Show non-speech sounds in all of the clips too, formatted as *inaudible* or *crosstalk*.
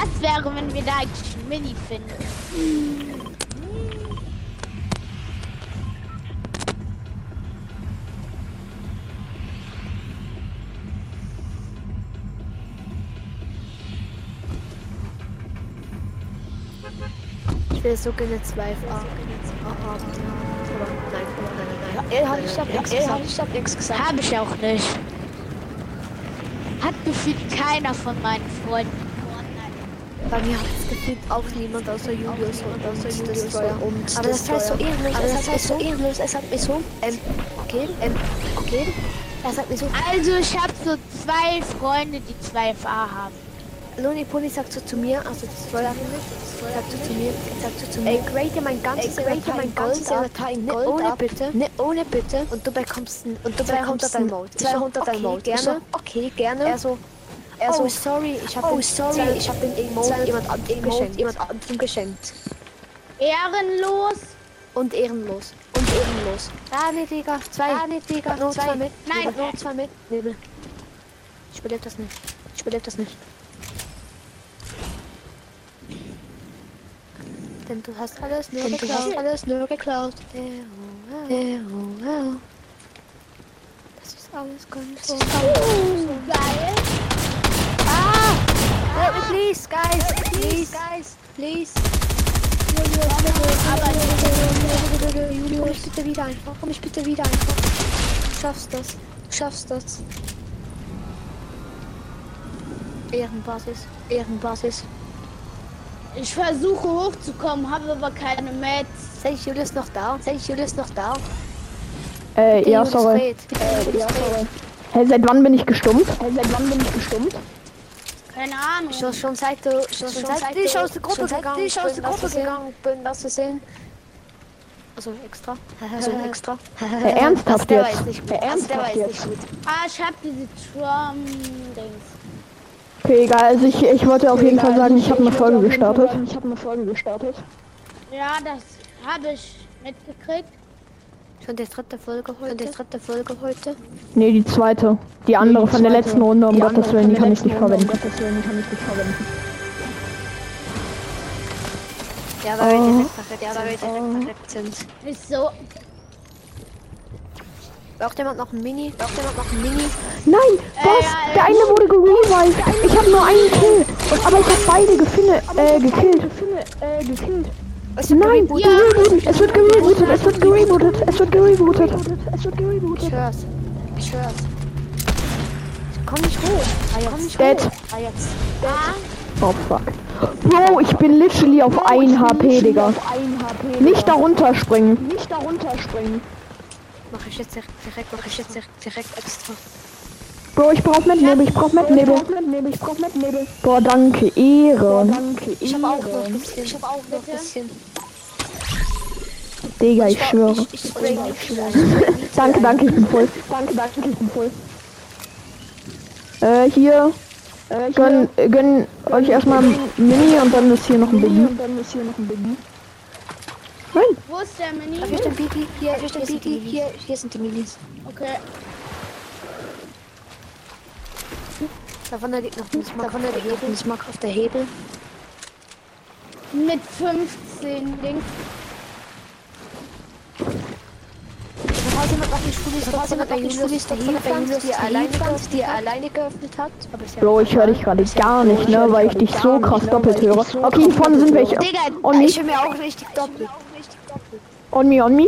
Was wäre, wenn wir da eigentlich ein Mini finden? Ich will so gerne zwei Farben haben. Nein, nein, nein, nein. Er hat, ich hab nichts gesagt. Ich hab nichts gesagt. Habe ich auch nicht. Hat gefühlt keiner von meinen Freunden. Bei mir hat es gefühlt auch niemand außer Julius und außer Julius und Aber das heißt so ehrenlos, aber das heißt so ehrenlos, es hat mir so, ähm, okay, ähm, okay, er sagt mir so, Also ich habe so zwei Freunde, die zwei FA haben. Loni Pony sagt so zu mir, also das Feuer sagt so zu mir, sagt so zu mir, ey, grade mein ganzes grade mein ganzes Inventar in Gold ohne bitte, ne, ohne bitte, und du bekommst und du bekommst ein Mode, 200 ein Mode, gerne, okay, gerne, er so, er so, oh sorry, ich habe, oh sorry, ich habe den Emote jemand anderem geschenkt, jemand anderem geschenkt, Ehrenlos. und ehrenlos, und ehrenlos, ah, nee, Digga, zwei, ah, nee, Digga, nur zwei mit, Nein. nur zwei mit, Nebel, ich überlebe das nicht, ich überlebe das nicht. Denn du hast alles nur geklaut. Du hast alles nur geklaut. Das ist alles ganz so. Geil. Please, guys! Please, guys! Please! Aber Komm ich bitte wieder einfach. Komm ich bitte wieder einfach. Du schaffst das. Du schaffst das. Ehrenbasis. Ehrenbasis. ich versuche hochzukommen, habe aber keine Mats. Sei ich Julius noch da? Sei ich Julius noch da? Äh, ja, Julius sorry. Bitte Julius fehlt. Hey, seit wann bin ich gestummt? Hey, seit wann bin ich gestummt? Keine Ahnung. Schon, schon seit du, schon, schon seit ich aus der Gruppe gegangen, ich aus der Gruppe gegangen bin, lass es sehen. Also extra. *laughs* Also extra. Also der war jetzt? jetzt nicht gut. Hey, Also der ernsthaft jetzt jetzt? nicht gut. Ah, ich habe diese Trum-Dings. Okay, egal. Also ich, ich wollte auf jeden Fall sagen, ich habe eine Folge gestartet. Ich habe eine Folge gestartet. Ja, das habe ich mitgekriegt. Schon die dritte Folge heute. Schon die dritte Folge heute. Nee, die zweite. Die andere von der letzten Runde, um Gottes Willen, die kann ich nicht verwenden. Ja, weil wir direkt perfekt, ja, weil wir direkt perfekt sind. Ist so. Braucht jemand noch ein Mini? Braucht jemand noch ein Mini? Nein, was? Der eine wurde gerevived. Ich habe nur einen Kill. Und, aber ich habe beide gefinde, äh, gekillt. Äh, gekillt. Was wird Nein, gerebootet. Es wird gerebootet. Es wird gerebootet. Es wird gerebootet. Es wird Ich gerebootet. hör's. Ich hör's. Komm nicht hoch. Ah, jetzt. Komm nicht Dead. hoch. Ah, jetzt. Oh fuck. Bro, ich bin literally auf 1 HP, Digga. Nicht darunter springen. Nicht darunter springen. Mach ich jetzt direkt, mach ich jetzt direkt, direkt extra. Bro, ich brauch Metnebel, ich brauch Metnebel. Ich brauch Metnebel. Boah, danke, Ehre. Danke, Ich hab auch noch ein bisschen. Ich hab auch noch ein bisschen. Digga, ich schwöre. Ich, ich spray nicht. *laughs* Danke, danke, ich bin voll. Danke, danke, ich bin voll. Äh, hier. Gönn, äh, gönn euch erstmal ein Mini und dann ist hier noch ein Biggie. Und dann ist hier noch ein Biggie. Nein. Wo ist der Mini? Hier ist der Biggie. Hier, hier ist der Biggie. Hier, hier sind die Minis. Okay. Davon da liegt noch ein Smack auf der Hebel. Ein Smack auf der Hebel. Mit 15 Dings. Nicht falls jemand noch nicht Fulis, der Julius, die alleine geöffnet, die alleine geöffnet hat. Ist Bro, ich höre dich gerade gar nicht, ne, weil ich dich so krass doppelt höre. Okay, hier vorne sind welche. Digga, On me, ich höre mir auch richtig doppelt. on me, on me.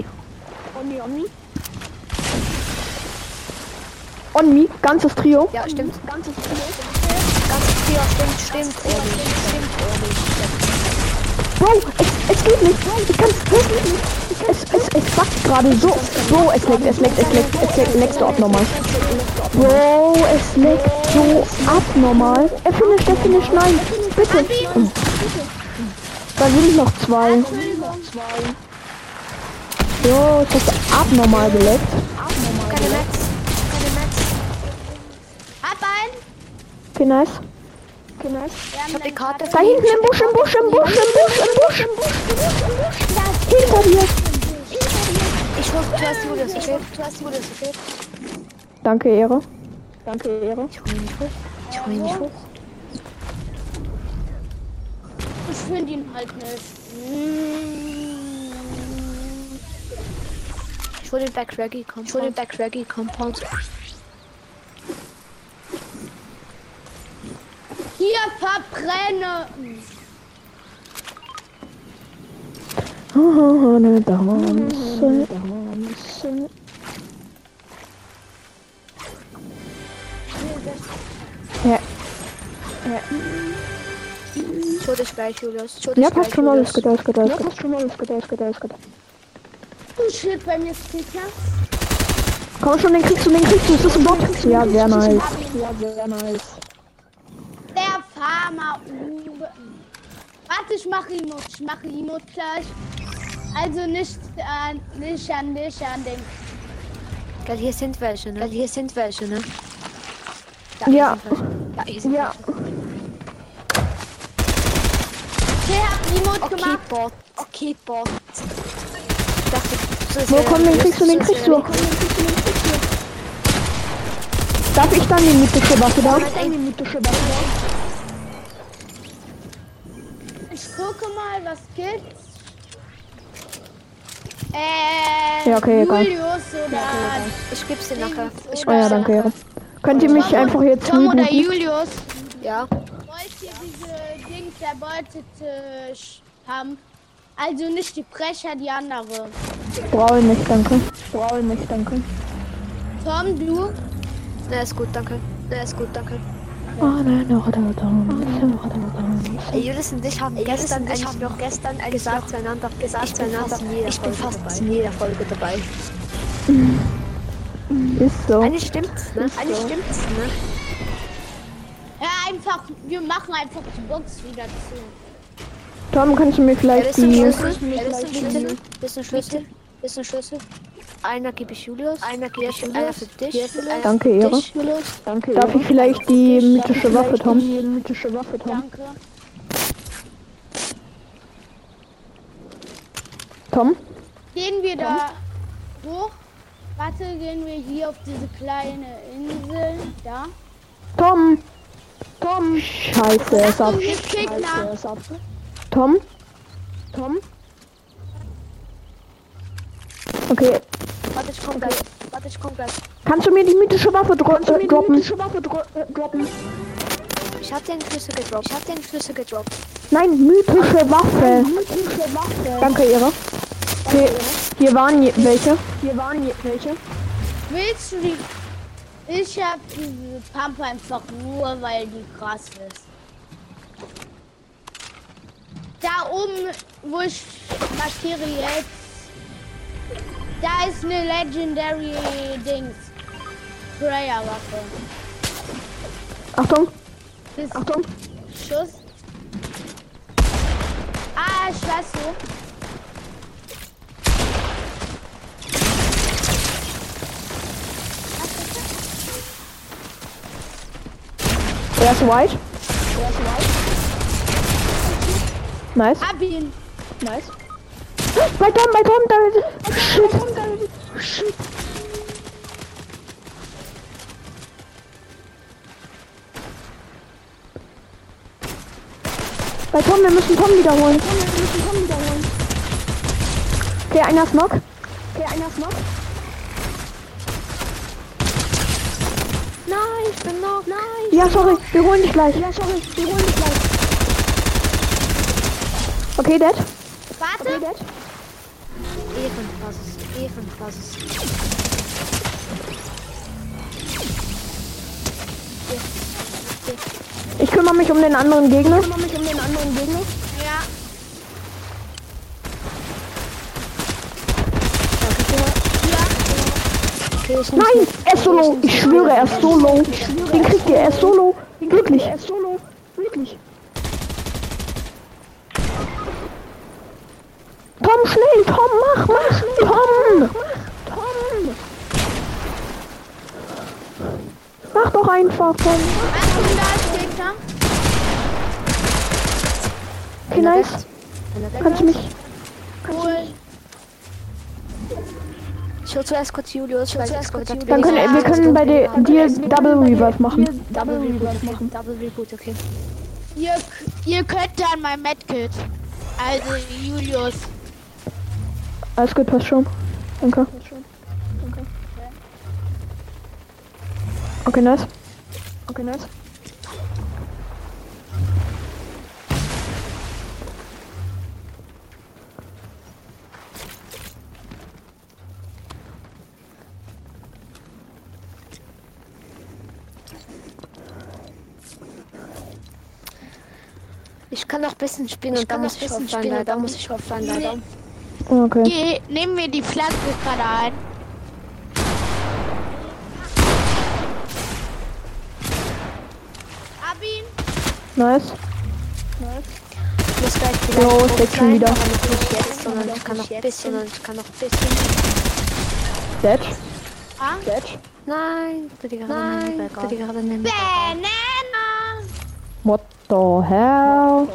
On me, ganzes Trio. Ja, stimmt. Ganzes Trio. Ganzes Trio, stimmt, stimmt. Stimmt, ehrlich. Bro, es, es geht nicht. Ich kann es, es, es backt gerade so. Bro, es leckt, es leckt, es leckt, es leckt, leckst du abnormal. Bro, es leckt so abnormal. Er finisht, er finisht, nein. Bitte. Da sind noch zwei. Jo, es hat abnormal geleckt. Keine Metz. Keine Metz. Hab einen. Okay, nice. Wir haben Ich hab die Karte Da hinten im Busch, im Busch, im Busch, im Busch, im Busch, im Busch. Hinter dir. Ich hol zuerst Julius, okay? Zuerst Julius, okay? Danke, Ehre. Danke, Ehre. Ich hol ihn nicht hoch. Ich hol ihn nicht hoch. finde ihn halt nicht. Ich hol den Back Compound. Ich hol den Back Compound. Hier verbrenne. Ohne Danse, Danse. Ja, Ich hol dich gleich, Julius. Ich hol dich ja, gleich, passt schon alles gut, alles gut, alles gut. passt schon alles gut, alles gut, alles gut. Oh shit, bei mir ist Kicker. Komm schon, den kriegst du, den kriegst du, ist das ein Bot? Ja, sehr nice. Ja, sehr nice. Der Farmer Uwe. Warte, ich mache Emote. Ich mache Emote gleich. Also nicht an, nicht an dich, an den. Geil, hier sind welche, ne? Geil, hier sind welche, ne? Ja. hier sind welche. Ja, hier sind Ja. welche. Okay, hab Emote Okay, gemacht. Bot. Okay, Bot. Ich dachte, so ist Wo komm, den kriegst du, den kriegst du. Darf ich dann die mythische Waffe da? Ich gucke mal, was gibt's. Äh, Ja, okay, egal. Julius oder. Ich geb's dir nachher. Ich Oh ja, danke, Ehre. Könnt ihr mich einfach jetzt Tom oder rebooten? Julius. Ja. Wollt ihr diese Dings erbeutet äh, haben? Also nicht die Brecher, die andere. Brauche nicht, danke. Brauche nicht, danke. Tom, du? Na, ist gut, danke. Na, ist gut, danke. Ey, Julius und ich haben gestern und ich eigentlich noch gestern gesagt zueinander, gesagt zueinander, ich bin fast in jeder Folge dabei. Ist so. Eigentlich stimmt's, ne? Eigentlich stimmt's, ne? Ja, einfach, wir machen einfach die Box wieder zu. Tom, kannst du mir vielleicht die... Ja, ist ein Schlüssel, ein Schlüssel, ein Schlüssel. Einer gebe ich Julius, einer gebe ich Julius, einer für dich, einer Danke, Ehre. dich, Julius. Danke, Darf ich vielleicht die mythische Waffe, Tom? Die mythische Waffe, Danke. Tom? Gehen wir da hoch? Warte, gehen wir hier auf diese kleine Insel. Da. Tom! Tom! Scheiße, er ist ab. Hier ist Gegner. Tom? Tom? Okay. Warte, ich komm gleich, warte, ich komm gleich. Kannst du mir die mythische Waffe dro äh, droppen? äh, droppen? Ich hab den Schlüssel gedroppt, ich hab den Schlüssel gedroppt. Nein, mythische Waffe. Danke, Ehre. Okay, hier waren je welche. Hier waren je welche. Willst du die? Ich hab diese Pampe einfach nur, weil die krass ist. Da oben, wo ich markiere jetzt, da ist eine Legendary Dings. Prayer Waffe. Achtung, Das Achtung. Schuss. Ah, ich weiß so. Er ist white. Nice. Hab ihn. Nice. Bei Tom, bei Tom, da Shit. Shit. Bei Tom, wir müssen Tom wiederholen. Okay, einer ist knock. Okay, einer ist knock. Nein, ich bin noch, nein. Ja, sorry, wir holen dich gleich. Ja, sorry, wir holen dich gleich. Okay, Dad. Warte. Okay, Dad. Ehrenbasis, Ehrenbasis. Ich kümmere mich um den anderen Gegner. Ich kümmere mich um den anderen Gegner. Ja. Okay, ich Nein, er ist so low. Ich schwöre, er ist so low. Den kriegt ihr, er ist so low. Wirklich. Er ist so low. Wirklich. Tom, schnell, Tom, mach, mach, Tom. Tom. Mach doch einfach, Tom. Gegner. Okay, nice. Kannst du mich... Cool. Ich hol zuerst kurz Julius, weil ich kurz Dann können wir können bei dir, dir Double Reverse machen. Double Reboot machen. Double Reboot, okay. Ihr, Ihr könnt dann mein Medkit. Also Julius. Alles gut, passt schon. Danke. Okay, nice. Okay, nice. Ich kann noch ein bisschen spielen und dann muss ich offline, leider. muss ich offline, leider. Okay. Geh, nehmen wir die Pflanze gerade ein. Hab ihn. Nice. Ich muss gleich wieder es leckt schon wieder. aber nicht jetzt, sondern ich kann noch ein bisschen, sondern ich kann noch ein bisschen. Dead. Ah. Dead. Nein, die gerade Nein, die gerade nehmen. Banana. What the hell?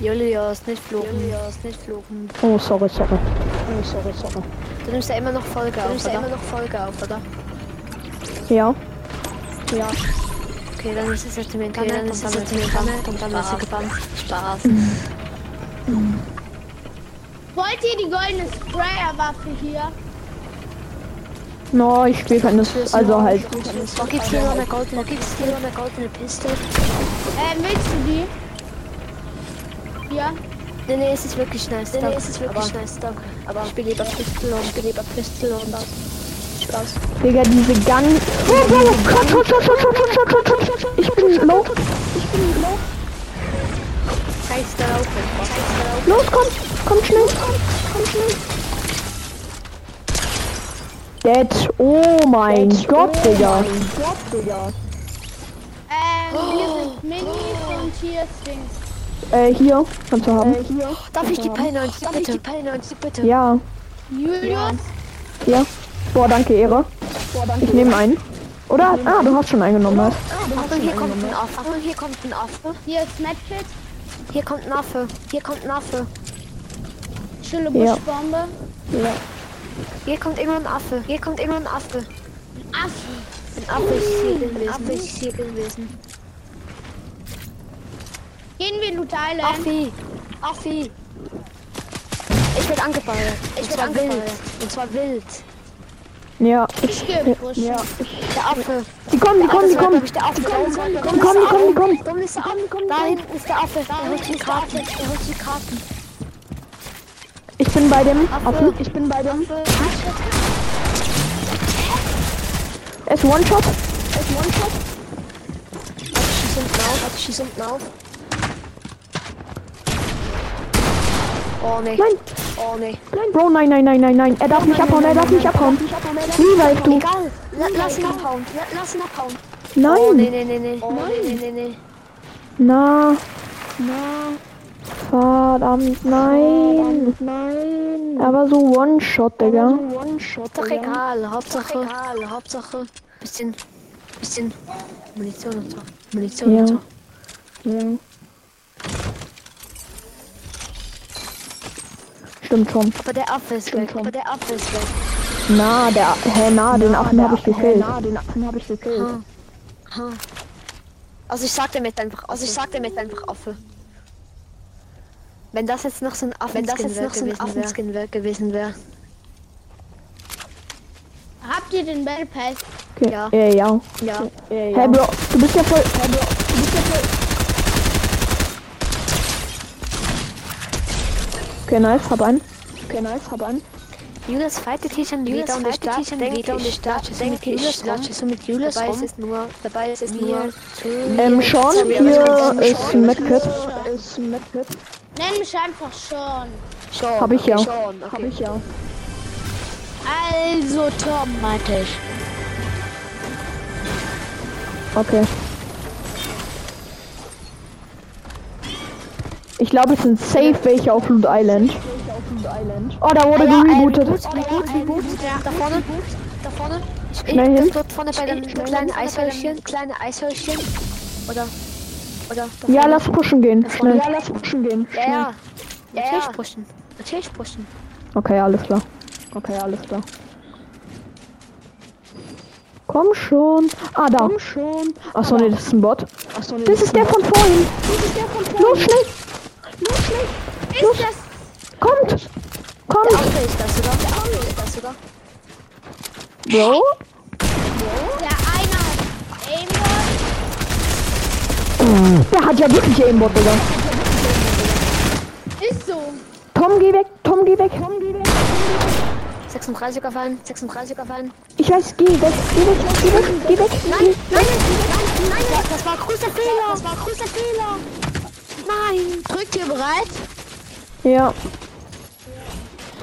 Julius, nicht fluchen. Julius, nicht fluchen. Oh, sorry, sorry. Oh, sorry, sorry. Du nimmst ja immer noch Folge auf, Du nimmst ja immer noch Folge auf, oder? Ja. Ja. Okay, dann ist es jetzt im Internet dann ist dann es wird sie gebannt und dann wird sie gebannt. Spaß. Wollt ihr die goldene Sprayerwaffe hier? No, ich spiele keine. Also halt. Wo gibt's hier noch eine goldene, gibt's hier noch eine goldene Piste? Äh, willst du die? Ja. Nee, nee, es ist wirklich nice. Nee, nee, es ist wirklich nice, danke. Aber ich spiele lieber Pistol und ich spiele lieber Pistol und Spaß. Digga, diese Gang. Oh, oh, Shot, Shot, Shot, Shot, Shot, Shot, Shot, Shot, Shot. Ich bin low. Ich bin low. Scheiß da laufen. Scheiß da laufen. Los, komm. Komm schnell. Komm schnell. Dead. Oh mein Gott, Digga. Ähm, hier sind Minis und hier ist Dings. Äh, hier. Kannst du haben. Darf ich die Peil 90 bitte? Darf ich die Peil 90 bitte? Ja. Julius? Hier. Boah, danke, Ehre. Ich nehme einen. Oder? Ah, du hast schon eingenommen. Hast. Achtung, hier kommt ein Affe. Achtung, hier kommt ein Affe. Hier ist Medkit. Hier kommt ein Affe. Hier kommt ein Affe. Ja. Buschbombe. Ja. Hier kommt immer ein Affe. Hier kommt immer ein Affe. Affe. Ein Affe ist hier gewesen. Affe ist hier gewesen. Gehen wir Loot Island. Affi. Affi. Ich werde angeballert. Ich werde wild. Und zwar wild. Ja. Ich gepusht. Ja. Der Affe. Die kommen, die kommen, die kommen. glaub ich, der Affe. Die kommen, die kommen, die kommen. Da ist der Affe. Da hinten ist der Affe. Der holt die Karten. Der holt die Karten. Ich bin bei dem Affe. Affen. Ich bin bei dem. Er ist One-Shot. Er ist One-Shot. Schieß unten auf. Schieß unten auf. Oh ne. Nein. Oh ne. Bro, nein, nein, nein, nein, nein. Er darf nicht abhauen, er darf nicht abhauen. Revive du. Egal. La lass ihn abhauen. La lass ihn abhauen. Oh Nein. ne ne ne ne. Oh ne ne ne ne. Na. Verdammt, nein. Nein. Aber so One-Shot, Digga. Ist doch egal. Hauptsache. Egal. Hauptsache. Bisschen. Bisschen. Munition und so. Munition Ja. und so. Ja. Stimmt schon. Aber der Affe ist weg. Aber der Affe ist weg. Na, der, hä, na, den Affen habe ich gekillt. den Affen habe ich gekillt. Ha. Ha. Also ich sag damit einfach, also ich sag damit einfach Affe. Wenn das jetzt noch so ein Affen Wenn das jetzt noch so ein Affenskin wär, gewesen wäre. Habt ihr den Battle Pass? Okay. Ja. Äh, ja. Ja. Hey Bro, du bist ja voll. Hey Bro, du bist ja voll. Okay, nice, hab einen. Okay, nice, hab einen. Julius fightet hier schon wieder und ich latsche, denke und ich so mit Julius latsche so mit Julius dabei ist es nur, dabei ist es nur Ähm, Sean, hier ist Medkit. Ist Medkit. Nenn mich einfach schon. schon. Hab ich ja. Hab okay. ich ja. Also Tom meinte ich. Okay. Ich glaube, es sind safe welche auf Loot Island. Oh, da wurde gerebootet. Reboot, Reboot, da vorne, da vorne. Ich, Schnell hin. das dort vorne bei dem kleinen Eishäuschen, kleine Eishäuschen. Oder, oder, da Ja, lass pushen gehen. Schnell. Ja, lass pushen gehen. Ja, ja. Natürlich pushen. Natürlich pushen. Okay, alles klar. Okay, alles klar. Komm schon. Ah, da. Komm schon. Achso, nee, das ist ein Bot. Achso, nee, das ist der von vorhin. Das ist der von vorhin. Los, schnell. Los, schnell. Los. Das? Kommt. Der Kommt. Auto ist das sogar. Der Auto ist das sogar. Bro. Der eine hat Aimbot. Der hat ja wirklich Aimbot, Digga. Ist so. Tom, geh weg. Tom, geh weg. Tom, geh weg. 36 auf einen, 36 auf einen. Ich weiß, geh weg. Geh weg. Geh weg. Geh weg. Nein, nein, nein, nein, nein, das war ein großer Fehler. Das war ein großer Fehler. Nein. Drückt ihr bereit? Ja.